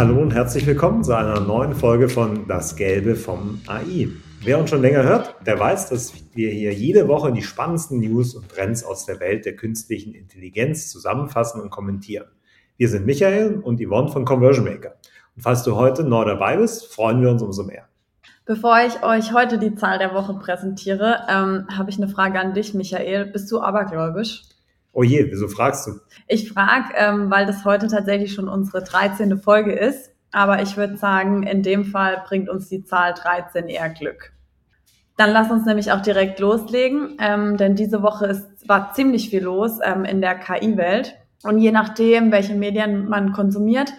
Hallo und herzlich willkommen zu einer neuen Folge von Das Gelbe vom AI. Wer uns schon länger hört, der weiß, dass wir hier jede Woche die spannendsten News und Trends aus der Welt der künstlichen Intelligenz zusammenfassen und kommentieren. Wir sind Michael und Yvonne von Conversion Maker. Und falls du heute neu dabei bist, freuen wir uns umso mehr. Bevor ich euch heute die Zahl der Woche präsentiere, ähm, habe ich eine Frage an dich, Michael. Bist du abergläubisch? Oh je, wieso fragst du? Ich frage, ähm, weil das heute tatsächlich schon unsere 13. Folge ist. Aber ich würde sagen, in dem Fall bringt uns die Zahl 13 eher Glück. Dann lass uns nämlich auch direkt loslegen, ähm, denn diese Woche ist, war ziemlich viel los ähm, in der KI-Welt. Und je nachdem, welche Medien man konsumiert,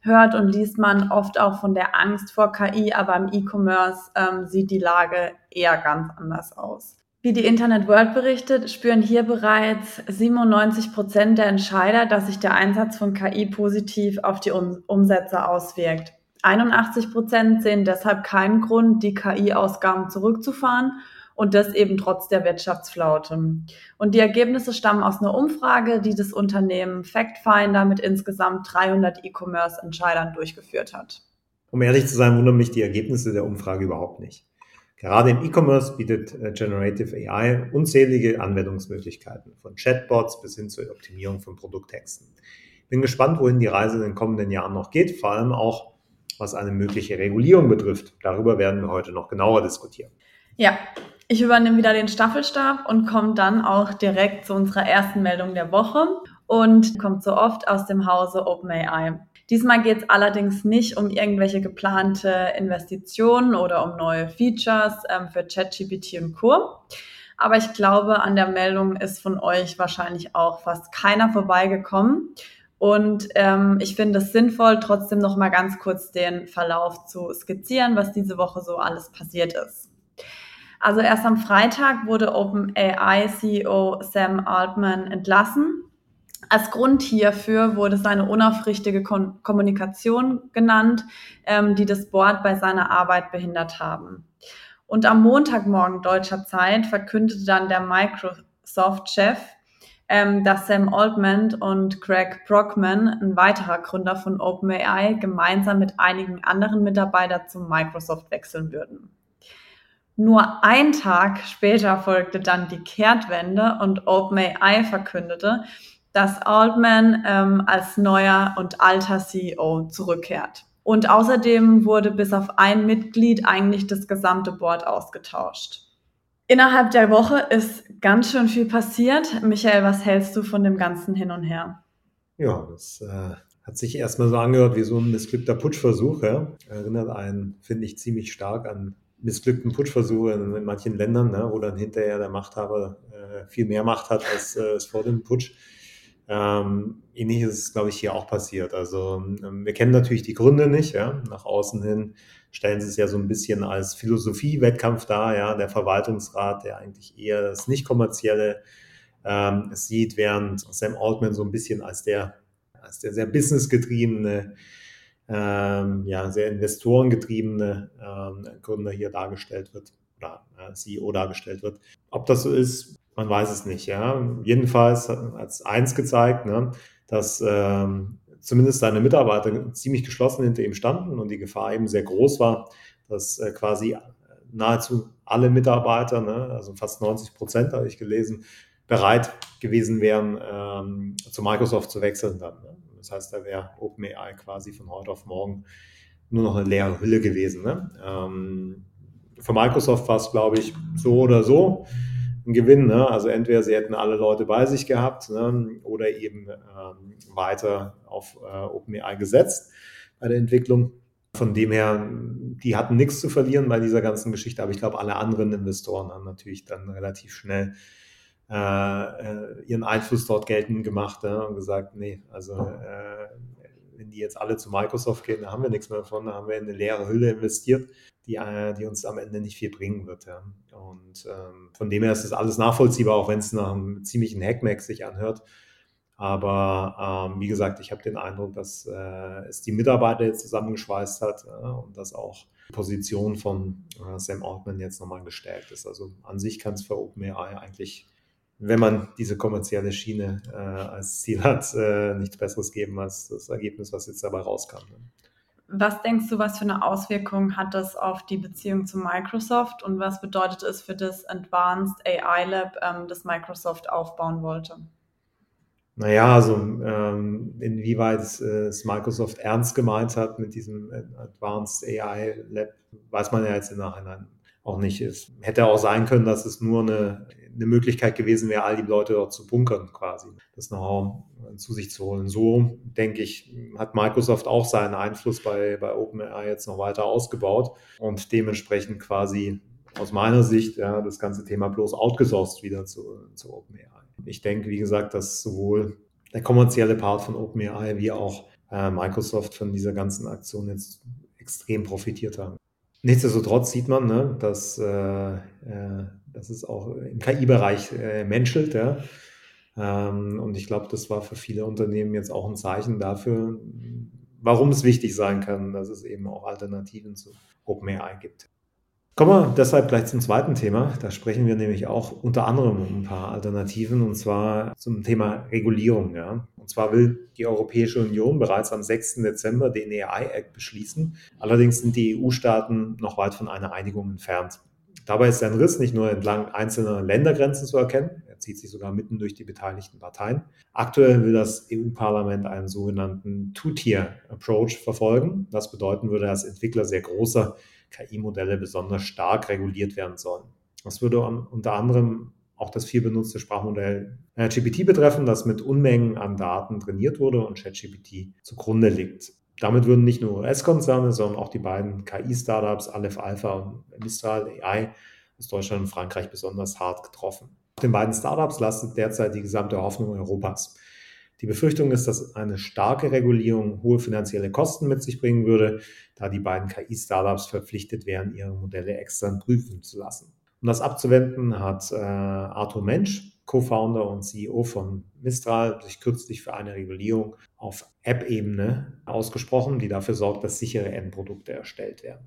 hört und liest man oft auch von der Angst vor KI, aber im E-Commerce ähm, sieht die Lage eher ganz anders aus. Wie die Internet World berichtet, spüren hier bereits 97 Prozent der Entscheider, dass sich der Einsatz von KI positiv auf die um Umsätze auswirkt. 81 Prozent sehen deshalb keinen Grund, die KI-Ausgaben zurückzufahren und das eben trotz der Wirtschaftsflaute. Und die Ergebnisse stammen aus einer Umfrage, die das Unternehmen FactFinder mit insgesamt 300 E-Commerce-Entscheidern durchgeführt hat. Um ehrlich zu sein, wundern mich die Ergebnisse der Umfrage überhaupt nicht. Gerade im E-Commerce bietet äh, Generative AI unzählige Anwendungsmöglichkeiten, von Chatbots bis hin zur Optimierung von Produkttexten. Bin gespannt, wohin die Reise in den kommenden Jahren noch geht, vor allem auch was eine mögliche Regulierung betrifft. Darüber werden wir heute noch genauer diskutieren. Ja, ich übernehme wieder den Staffelstab und komme dann auch direkt zu unserer ersten Meldung der Woche und kommt so oft aus dem Hause OpenAI. Diesmal geht es allerdings nicht um irgendwelche geplante Investitionen oder um neue Features ähm, für ChatGPT und Co. Aber ich glaube, an der Meldung ist von euch wahrscheinlich auch fast keiner vorbeigekommen. Und ähm, ich finde es sinnvoll, trotzdem noch mal ganz kurz den Verlauf zu skizzieren, was diese Woche so alles passiert ist. Also erst am Freitag wurde OpenAI CEO Sam Altman entlassen als Grund hierfür wurde seine unaufrichtige Kon Kommunikation genannt, ähm, die das Board bei seiner Arbeit behindert haben. Und am Montagmorgen deutscher Zeit verkündete dann der Microsoft-Chef, ähm, dass Sam Altman und Craig Brockman, ein weiterer Gründer von OpenAI, gemeinsam mit einigen anderen Mitarbeitern zu Microsoft wechseln würden. Nur ein Tag später folgte dann die Kehrtwende und OpenAI verkündete, dass Altman ähm, als neuer und alter CEO zurückkehrt. Und außerdem wurde bis auf ein Mitglied eigentlich das gesamte Board ausgetauscht. Innerhalb der Woche ist ganz schön viel passiert. Michael, was hältst du von dem ganzen Hin und Her? Ja, das äh, hat sich erstmal so angehört wie so ein missglückter Putschversuch. Ja? Erinnert einen, finde ich, ziemlich stark an missglückten Putschversuche in, in manchen Ländern, ne? wo dann hinterher der Machthaber äh, viel mehr Macht hat als, äh, als vor dem Putsch. Ähm, ähnliches ist, glaube ich, hier auch passiert. Also ähm, wir kennen natürlich die Gründe nicht. Ja? Nach außen hin stellen sie es ja so ein bisschen als Philosophie-Wettkampf dar. Ja? Der Verwaltungsrat, der eigentlich eher das nicht-kommerzielle ähm, sieht, während Sam Altman so ein bisschen als der, als der sehr businessgetriebene, ähm, ja, sehr investorengetriebene ähm, Gründer hier dargestellt wird oder äh, CEO dargestellt wird. Ob das so ist, man weiß es nicht, ja. Jedenfalls hat es eins gezeigt, ne, dass ähm, zumindest seine Mitarbeiter ziemlich geschlossen hinter ihm standen und die Gefahr eben sehr groß war, dass äh, quasi nahezu alle Mitarbeiter, ne, also fast 90 Prozent habe ich gelesen, bereit gewesen wären, ähm, zu Microsoft zu wechseln dann. Ne? Das heißt, da wäre OpenAI quasi von heute auf morgen nur noch eine leere Hülle gewesen. Ne? Ähm, für Microsoft war es, glaube ich, so oder so ein Gewinn. Ne? Also entweder sie hätten alle Leute bei sich gehabt ne? oder eben ähm, weiter auf äh, OpenAI gesetzt bei der Entwicklung. Von dem her, die hatten nichts zu verlieren bei dieser ganzen Geschichte, aber ich glaube, alle anderen Investoren haben natürlich dann relativ schnell äh, äh ihren Einfluss dort geltend gemacht ja, und gesagt, nee, also äh, wenn die jetzt alle zu Microsoft gehen, da haben wir nichts mehr davon, da haben wir in eine leere Hülle investiert die, äh, die uns am Ende nicht viel bringen wird. Ja. Und ähm, von dem her ist das alles nachvollziehbar, auch wenn es nach einem ziemlichen Hackmack sich anhört. Aber ähm, wie gesagt, ich habe den Eindruck, dass äh, es die Mitarbeiter jetzt zusammengeschweißt hat äh, und dass auch die Position von äh, Sam Altman jetzt nochmal gestärkt ist. Also an sich kann es für OpenAI eigentlich, wenn man diese kommerzielle Schiene äh, als Ziel hat, äh, nichts Besseres geben als das Ergebnis, was jetzt dabei rauskam. Ne? Was denkst du, was für eine Auswirkung hat das auf die Beziehung zu Microsoft und was bedeutet es für das Advanced AI Lab, ähm, das Microsoft aufbauen wollte? Naja, also ähm, inwieweit äh, es Microsoft ernst gemeint hat mit diesem Advanced AI Lab, weiß man ja jetzt im Nachhinein auch nicht. Es hätte auch sein können, dass es nur eine, eine Möglichkeit gewesen wäre, all die Leute dort zu bunkern quasi, das Know-how zu sich zu holen. So, denke ich, hat Microsoft auch seinen Einfluss bei, bei OpenAI jetzt noch weiter ausgebaut und dementsprechend quasi aus meiner Sicht ja, das ganze Thema bloß outgesourced wieder zu, zu OpenAI. Ich denke, wie gesagt, dass sowohl der kommerzielle Part von OpenAI wie auch äh, Microsoft von dieser ganzen Aktion jetzt extrem profitiert haben. Nichtsdestotrotz sieht man, ne, dass, äh, äh, dass es auch im KI-Bereich äh, menschelt. Ja. Ähm, und ich glaube, das war für viele Unternehmen jetzt auch ein Zeichen dafür, warum es wichtig sein kann, dass es eben auch Alternativen zu OpenAI gibt. Kommen wir deshalb gleich zum zweiten Thema. Da sprechen wir nämlich auch unter anderem um ein paar Alternativen und zwar zum Thema Regulierung. Ja. Und zwar will die Europäische Union bereits am 6. Dezember den AI Act beschließen. Allerdings sind die EU-Staaten noch weit von einer Einigung entfernt. Dabei ist ein Riss nicht nur entlang einzelner Ländergrenzen zu erkennen, er zieht sich sogar mitten durch die beteiligten Parteien. Aktuell will das EU-Parlament einen sogenannten Two-Tier-Approach verfolgen. Das bedeuten würde, dass Entwickler sehr großer KI-Modelle besonders stark reguliert werden sollen. Das würde unter anderem auch das viel benutzte Sprachmodell GPT betreffen, das mit Unmengen an Daten trainiert wurde und ChatGPT zugrunde liegt. Damit würden nicht nur US-Konzerne, sondern auch die beiden KI-Startups Aleph Alpha und Mistral AI aus Deutschland und Frankreich besonders hart getroffen. Auf den beiden Startups lastet derzeit die gesamte Hoffnung Europas. Die Befürchtung ist, dass eine starke Regulierung hohe finanzielle Kosten mit sich bringen würde, da die beiden KI-Startups verpflichtet wären, ihre Modelle extern prüfen zu lassen. Um das abzuwenden, hat äh, Arthur Mensch, Co-Founder und CEO von Mistral, sich kürzlich für eine Regulierung auf App-Ebene ausgesprochen, die dafür sorgt, dass sichere Endprodukte erstellt werden.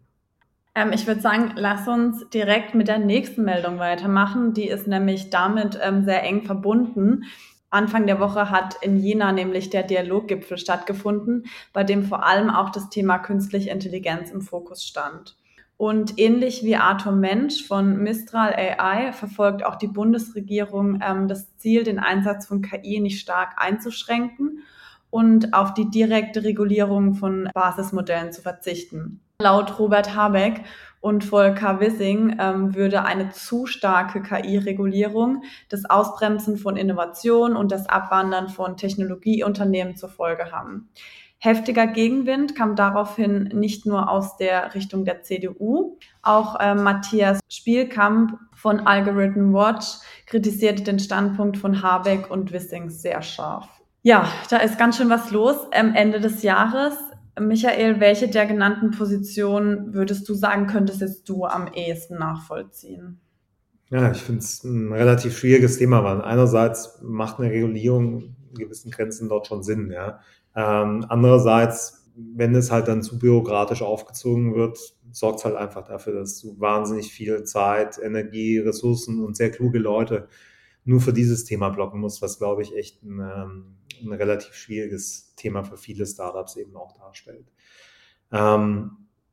Ähm, ich würde sagen, lass uns direkt mit der nächsten Meldung weitermachen. Die ist nämlich damit ähm, sehr eng verbunden. Anfang der Woche hat in Jena nämlich der Dialoggipfel stattgefunden, bei dem vor allem auch das Thema künstliche Intelligenz im Fokus stand. Und ähnlich wie Arthur Mensch von Mistral AI verfolgt auch die Bundesregierung ähm, das Ziel, den Einsatz von KI nicht stark einzuschränken und auf die direkte Regulierung von Basismodellen zu verzichten. Laut Robert Habeck und Volker Wissing ähm, würde eine zu starke KI-Regulierung das Ausbremsen von Innovation und das Abwandern von Technologieunternehmen zur Folge haben. Heftiger Gegenwind kam daraufhin nicht nur aus der Richtung der CDU, auch äh, Matthias Spielkamp von Algorithm Watch kritisierte den Standpunkt von Habeck und Wissing sehr scharf. Ja, da ist ganz schön was los am Ende des Jahres. Michael, welche der genannten Positionen würdest du sagen, könntest jetzt du am ehesten nachvollziehen? Ja, ich finde es ein relativ schwieriges Thema, weil einerseits macht eine Regulierung in gewissen Grenzen dort schon Sinn, ja. Ähm, andererseits, wenn es halt dann zu bürokratisch aufgezogen wird, sorgt es halt einfach dafür, dass du wahnsinnig viel Zeit, Energie, Ressourcen und sehr kluge Leute nur für dieses Thema blocken musst, was glaube ich echt ein, ähm, ein relativ schwieriges Thema für viele Startups eben auch darstellt. Ähm,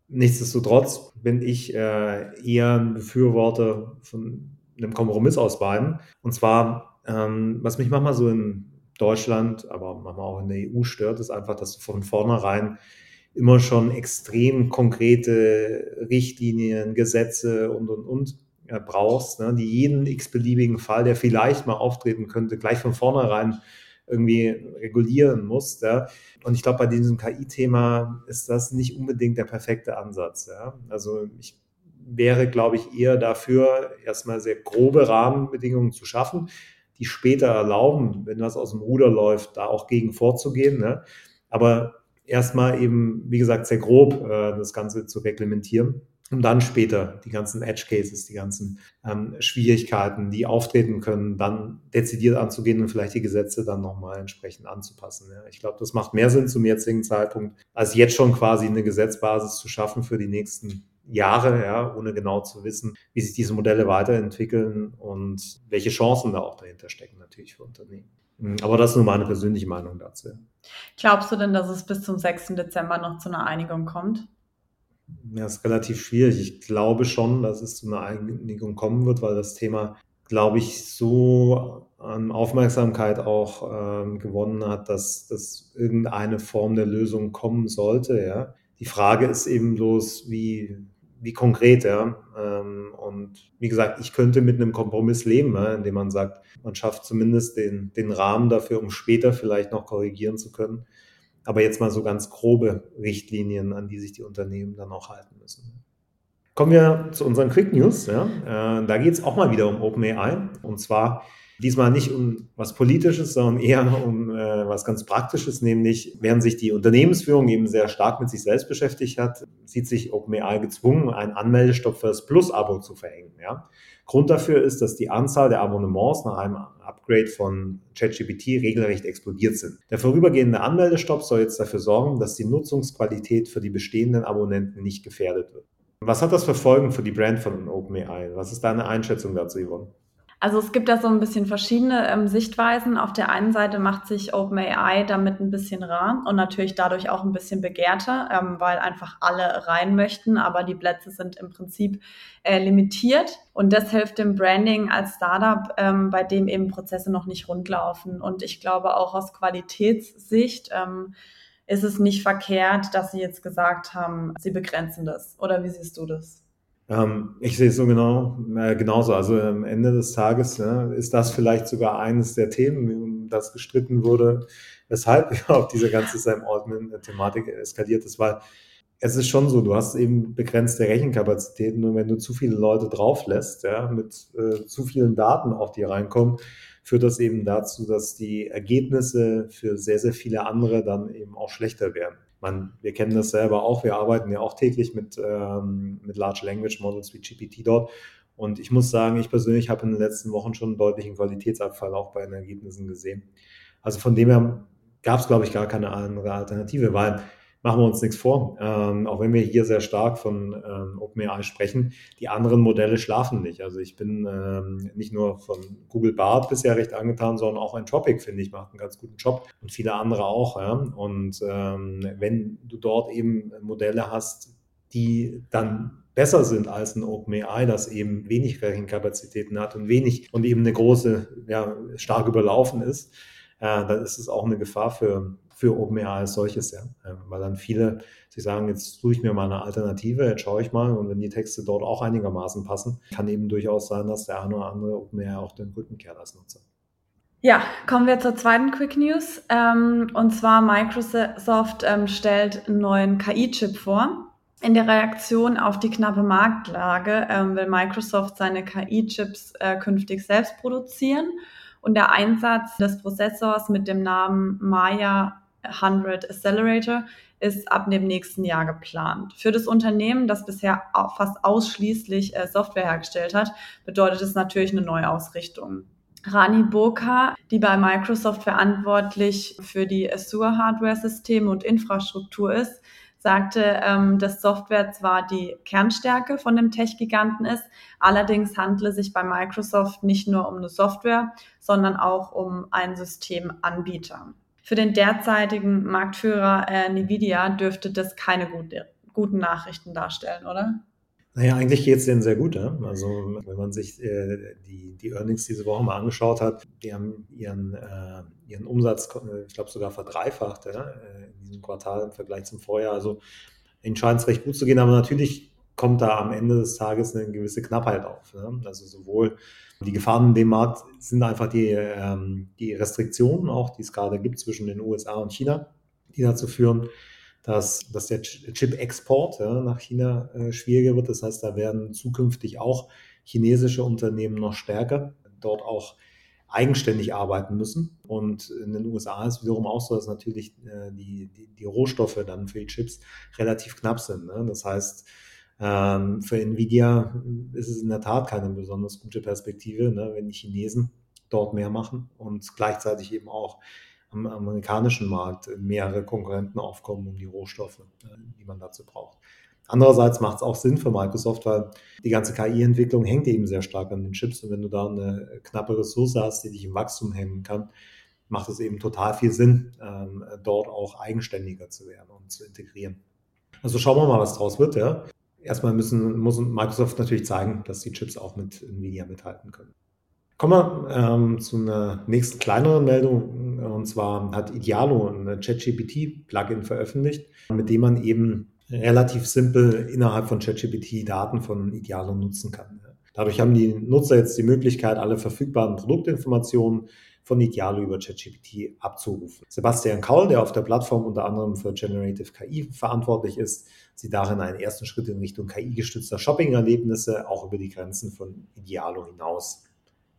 nichtsdestotrotz bin ich äh, eher ein Befürworter von einem Kompromiss aus beiden. Und zwar, ähm, was mich manchmal so in Deutschland, aber manchmal auch in der EU stört, ist einfach, dass du von vornherein immer schon extrem konkrete Richtlinien, Gesetze und, und, und äh, brauchst, ne, die jeden x-beliebigen Fall, der vielleicht mal auftreten könnte, gleich von vornherein irgendwie regulieren muss. Ja. Und ich glaube, bei diesem KI-Thema ist das nicht unbedingt der perfekte Ansatz. Ja. Also ich wäre, glaube ich, eher dafür, erstmal sehr grobe Rahmenbedingungen zu schaffen, die später erlauben, wenn was aus dem Ruder läuft, da auch gegen vorzugehen. Ne. Aber erstmal eben, wie gesagt, sehr grob äh, das Ganze zu reglementieren um dann später die ganzen Edge Cases, die ganzen ähm, Schwierigkeiten, die auftreten können, dann dezidiert anzugehen und vielleicht die Gesetze dann nochmal entsprechend anzupassen. Ja. Ich glaube, das macht mehr Sinn zum jetzigen Zeitpunkt, als jetzt schon quasi eine Gesetzbasis zu schaffen für die nächsten Jahre, ja, ohne genau zu wissen, wie sich diese Modelle weiterentwickeln und welche Chancen da auch dahinter stecken natürlich für Unternehmen. Hm, aber das ist nur meine persönliche Meinung dazu. Glaubst du denn, dass es bis zum 6. Dezember noch zu einer Einigung kommt? Ja, ist relativ schwierig. Ich glaube schon, dass es zu einer Einigung kommen wird, weil das Thema, glaube ich, so an Aufmerksamkeit auch ähm, gewonnen hat, dass, dass irgendeine Form der Lösung kommen sollte. Ja. Die Frage ist eben bloß, wie, wie konkret, ja. Ähm, und wie gesagt, ich könnte mit einem Kompromiss leben, indem man sagt, man schafft zumindest den, den Rahmen dafür, um später vielleicht noch korrigieren zu können. Aber jetzt mal so ganz grobe Richtlinien, an die sich die Unternehmen dann auch halten müssen. Kommen wir zu unseren Quick News. Ja. Äh, da geht es auch mal wieder um OpenAI. Und zwar Diesmal nicht um was Politisches, sondern eher um äh, was ganz Praktisches, nämlich während sich die Unternehmensführung eben sehr stark mit sich selbst beschäftigt hat, sieht sich OpenAI gezwungen, einen Anmeldestopp für das Plus-Abo zu verhängen. Ja? Grund dafür ist, dass die Anzahl der Abonnements nach einem Upgrade von ChatGPT regelrecht explodiert sind. Der vorübergehende Anmeldestopp soll jetzt dafür sorgen, dass die Nutzungsqualität für die bestehenden Abonnenten nicht gefährdet wird. Was hat das für Folgen für die Brand von OpenAI? Was ist deine Einschätzung dazu, Yvonne? Also es gibt da so ein bisschen verschiedene ähm, Sichtweisen. Auf der einen Seite macht sich OpenAI damit ein bisschen rar und natürlich dadurch auch ein bisschen begehrter, ähm, weil einfach alle rein möchten, aber die Plätze sind im Prinzip äh, limitiert und das hilft dem Branding als Startup, ähm, bei dem eben Prozesse noch nicht rundlaufen. Und ich glaube auch aus Qualitätssicht ähm, ist es nicht verkehrt, dass Sie jetzt gesagt haben, Sie begrenzen das. Oder wie siehst du das? Ähm, ich sehe es so genau, äh, genauso. Also am Ende des Tages ja, ist das vielleicht sogar eines der Themen, um das gestritten wurde, weshalb überhaupt diese ganze Sam Altman-Thematik eskaliert ist, weil es ist schon so, du hast eben begrenzte Rechenkapazitäten und wenn du zu viele Leute drauflässt, ja, mit äh, zu vielen Daten auf die reinkommen, führt das eben dazu, dass die Ergebnisse für sehr, sehr viele andere dann eben auch schlechter werden man, wir kennen das selber auch, wir arbeiten ja auch täglich mit, ähm, mit Large Language Models wie GPT dort. Und ich muss sagen, ich persönlich habe in den letzten Wochen schon einen deutlichen Qualitätsabfall auch bei den Ergebnissen gesehen. Also von dem her gab es, glaube ich, gar keine andere Alternative, weil machen wir uns nichts vor. Ähm, auch wenn wir hier sehr stark von ähm, OpenAI sprechen, die anderen Modelle schlafen nicht. Also ich bin ähm, nicht nur von Google Bart bisher recht angetan, sondern auch Entropic, finde ich, macht einen ganz guten Job und viele andere auch. Ja? Und ähm, wenn du dort eben Modelle hast, die dann besser sind als ein OpenAI, das eben wenig Rechenkapazitäten hat und wenig und eben eine große, ja, stark überlaufen ist, äh, dann ist es auch eine Gefahr für, für OpenAI als solches, ja. Ähm, weil dann viele sich sagen, jetzt suche ich mir mal eine Alternative, jetzt schaue ich mal und wenn die Texte dort auch einigermaßen passen, kann eben durchaus sein, dass der eine oder andere OpenAI auch den Rücken kehrt als Nutzer. Ja, kommen wir zur zweiten Quick News. Ähm, und zwar Microsoft ähm, stellt einen neuen KI-Chip vor. In der Reaktion auf die knappe Marktlage will Microsoft seine KI-Chips äh, künftig selbst produzieren und der Einsatz des Prozessors mit dem Namen Maya 100 Accelerator ist ab dem nächsten Jahr geplant. Für das Unternehmen, das bisher fast ausschließlich äh, Software hergestellt hat, bedeutet es natürlich eine Neuausrichtung. Rani Burka, die bei Microsoft verantwortlich für die Azure-Hardware-Systeme und Infrastruktur ist, sagte, ähm, dass Software zwar die Kernstärke von dem Tech-Giganten ist, allerdings handle sich bei Microsoft nicht nur um eine Software, sondern auch um einen Systemanbieter. Für den derzeitigen Marktführer äh, Nvidia dürfte das keine gute, guten Nachrichten darstellen, oder? Naja, eigentlich geht es denen sehr gut. Ja? Also wenn man sich äh, die, die Earnings diese Woche mal angeschaut hat, die haben ihren, äh, ihren Umsatz, äh, ich glaube, sogar verdreifacht ja? Äh, in diesem Quartal im Vergleich zum Vorjahr. Also ihnen scheint es recht gut zu gehen, aber natürlich kommt da am Ende des Tages eine gewisse Knappheit auf. Ne? Also sowohl die Gefahren in dem Markt sind einfach die, ähm, die Restriktionen auch, die es gerade gibt zwischen den USA und China, die dazu führen, dass, dass der Chip-Export ja, nach China äh, schwieriger wird. Das heißt, da werden zukünftig auch chinesische Unternehmen noch stärker dort auch eigenständig arbeiten müssen. Und in den USA ist wiederum auch so, dass natürlich äh, die, die, die, Rohstoffe dann für die Chips relativ knapp sind. Ne? Das heißt, ähm, für Nvidia ist es in der Tat keine besonders gute Perspektive, ne, wenn die Chinesen dort mehr machen und gleichzeitig eben auch am amerikanischen Markt mehrere Konkurrenten aufkommen um die Rohstoffe, äh, die man dazu braucht. Andererseits macht es auch Sinn für Microsoft, weil die ganze KI-Entwicklung hängt eben sehr stark an den Chips. Und wenn du da eine knappe Ressource hast, die dich im Wachstum hemmen kann, macht es eben total viel Sinn, ähm, dort auch eigenständiger zu werden und zu integrieren. Also schauen wir mal, was draus wird. Ja. Erstmal müssen, muss Microsoft natürlich zeigen, dass die Chips auch mit Nvidia mithalten können. Kommen wir ähm, zu einer nächsten kleineren Meldung. Und zwar hat Idealo ein ChatGPT-Plugin veröffentlicht, mit dem man eben relativ simpel innerhalb von ChatGPT Daten von Idealo nutzen kann. Dadurch haben die Nutzer jetzt die Möglichkeit, alle verfügbaren Produktinformationen von Idealo über ChatGPT abzurufen. Sebastian Kaul, der auf der Plattform unter anderem für Generative KI verantwortlich ist, sieht darin einen ersten Schritt in Richtung KI-gestützter Shopping-Erlebnisse, auch über die Grenzen von Idealo hinaus.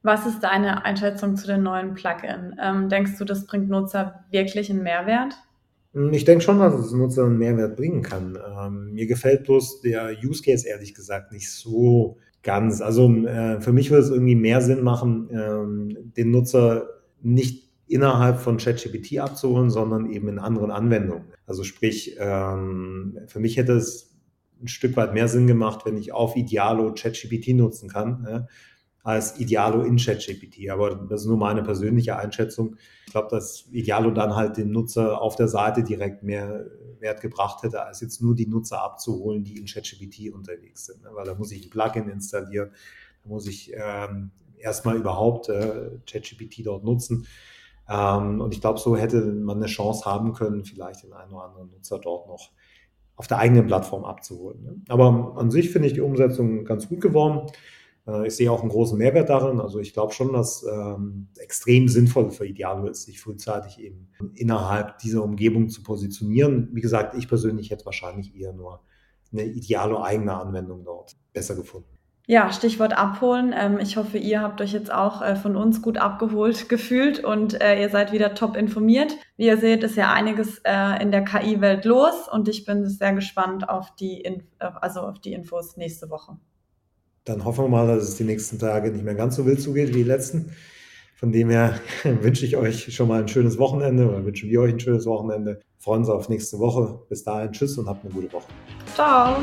Was ist deine Einschätzung zu den neuen Plugin? Ähm, denkst du, das bringt Nutzer wirklich einen Mehrwert? Hm, ich denke schon, dass es Nutzer einen Mehrwert bringen kann. Ähm, mir gefällt bloß der Use Case ehrlich gesagt nicht so ganz. Also äh, für mich würde es irgendwie mehr Sinn machen, ähm, den Nutzer nicht innerhalb von ChatGPT abzuholen, sondern eben in anderen Anwendungen. Also sprich, ähm, für mich hätte es ein Stück weit mehr Sinn gemacht, wenn ich auf Idealo ChatGPT nutzen kann. Ja? als Idealo in ChatGPT. Aber das ist nur meine persönliche Einschätzung. Ich glaube, dass Idealo dann halt dem Nutzer auf der Seite direkt mehr Wert gebracht hätte, als jetzt nur die Nutzer abzuholen, die in ChatGPT unterwegs sind. Ne? Weil da muss ich ein Plugin installieren, da muss ich ähm, erstmal überhaupt äh, ChatGPT dort nutzen. Ähm, und ich glaube, so hätte man eine Chance haben können, vielleicht den einen oder anderen Nutzer dort noch auf der eigenen Plattform abzuholen. Ne? Aber an sich finde ich die Umsetzung ganz gut geworden. Äh, ich sehe auch einen großen Mehrwert darin. Also ich glaube schon, dass ähm, extrem sinnvoll für Idealo ist, sich frühzeitig eben innerhalb dieser Umgebung zu positionieren. Wie gesagt, ich persönlich hätte wahrscheinlich eher nur eine Idealo eigene Anwendung dort besser gefunden. Ja, Stichwort abholen. Ähm, ich hoffe, ihr habt euch jetzt auch äh, von uns gut abgeholt gefühlt und äh, ihr seid wieder top informiert. Wie ihr seht, ist ja einiges äh, in der KI-Welt los und ich bin sehr gespannt auf die, also auf die Infos nächste Woche dann hoffen wir mal, dass es die nächsten Tage nicht mehr ganz so wild zugeht wie die letzten. Von dem her wünsche ich euch schon mal ein schönes Wochenende oder wünschen wir euch ein schönes Wochenende. Freuen uns auf nächste Woche. Bis dahin, tschüss und habt eine gute Woche. Ciao.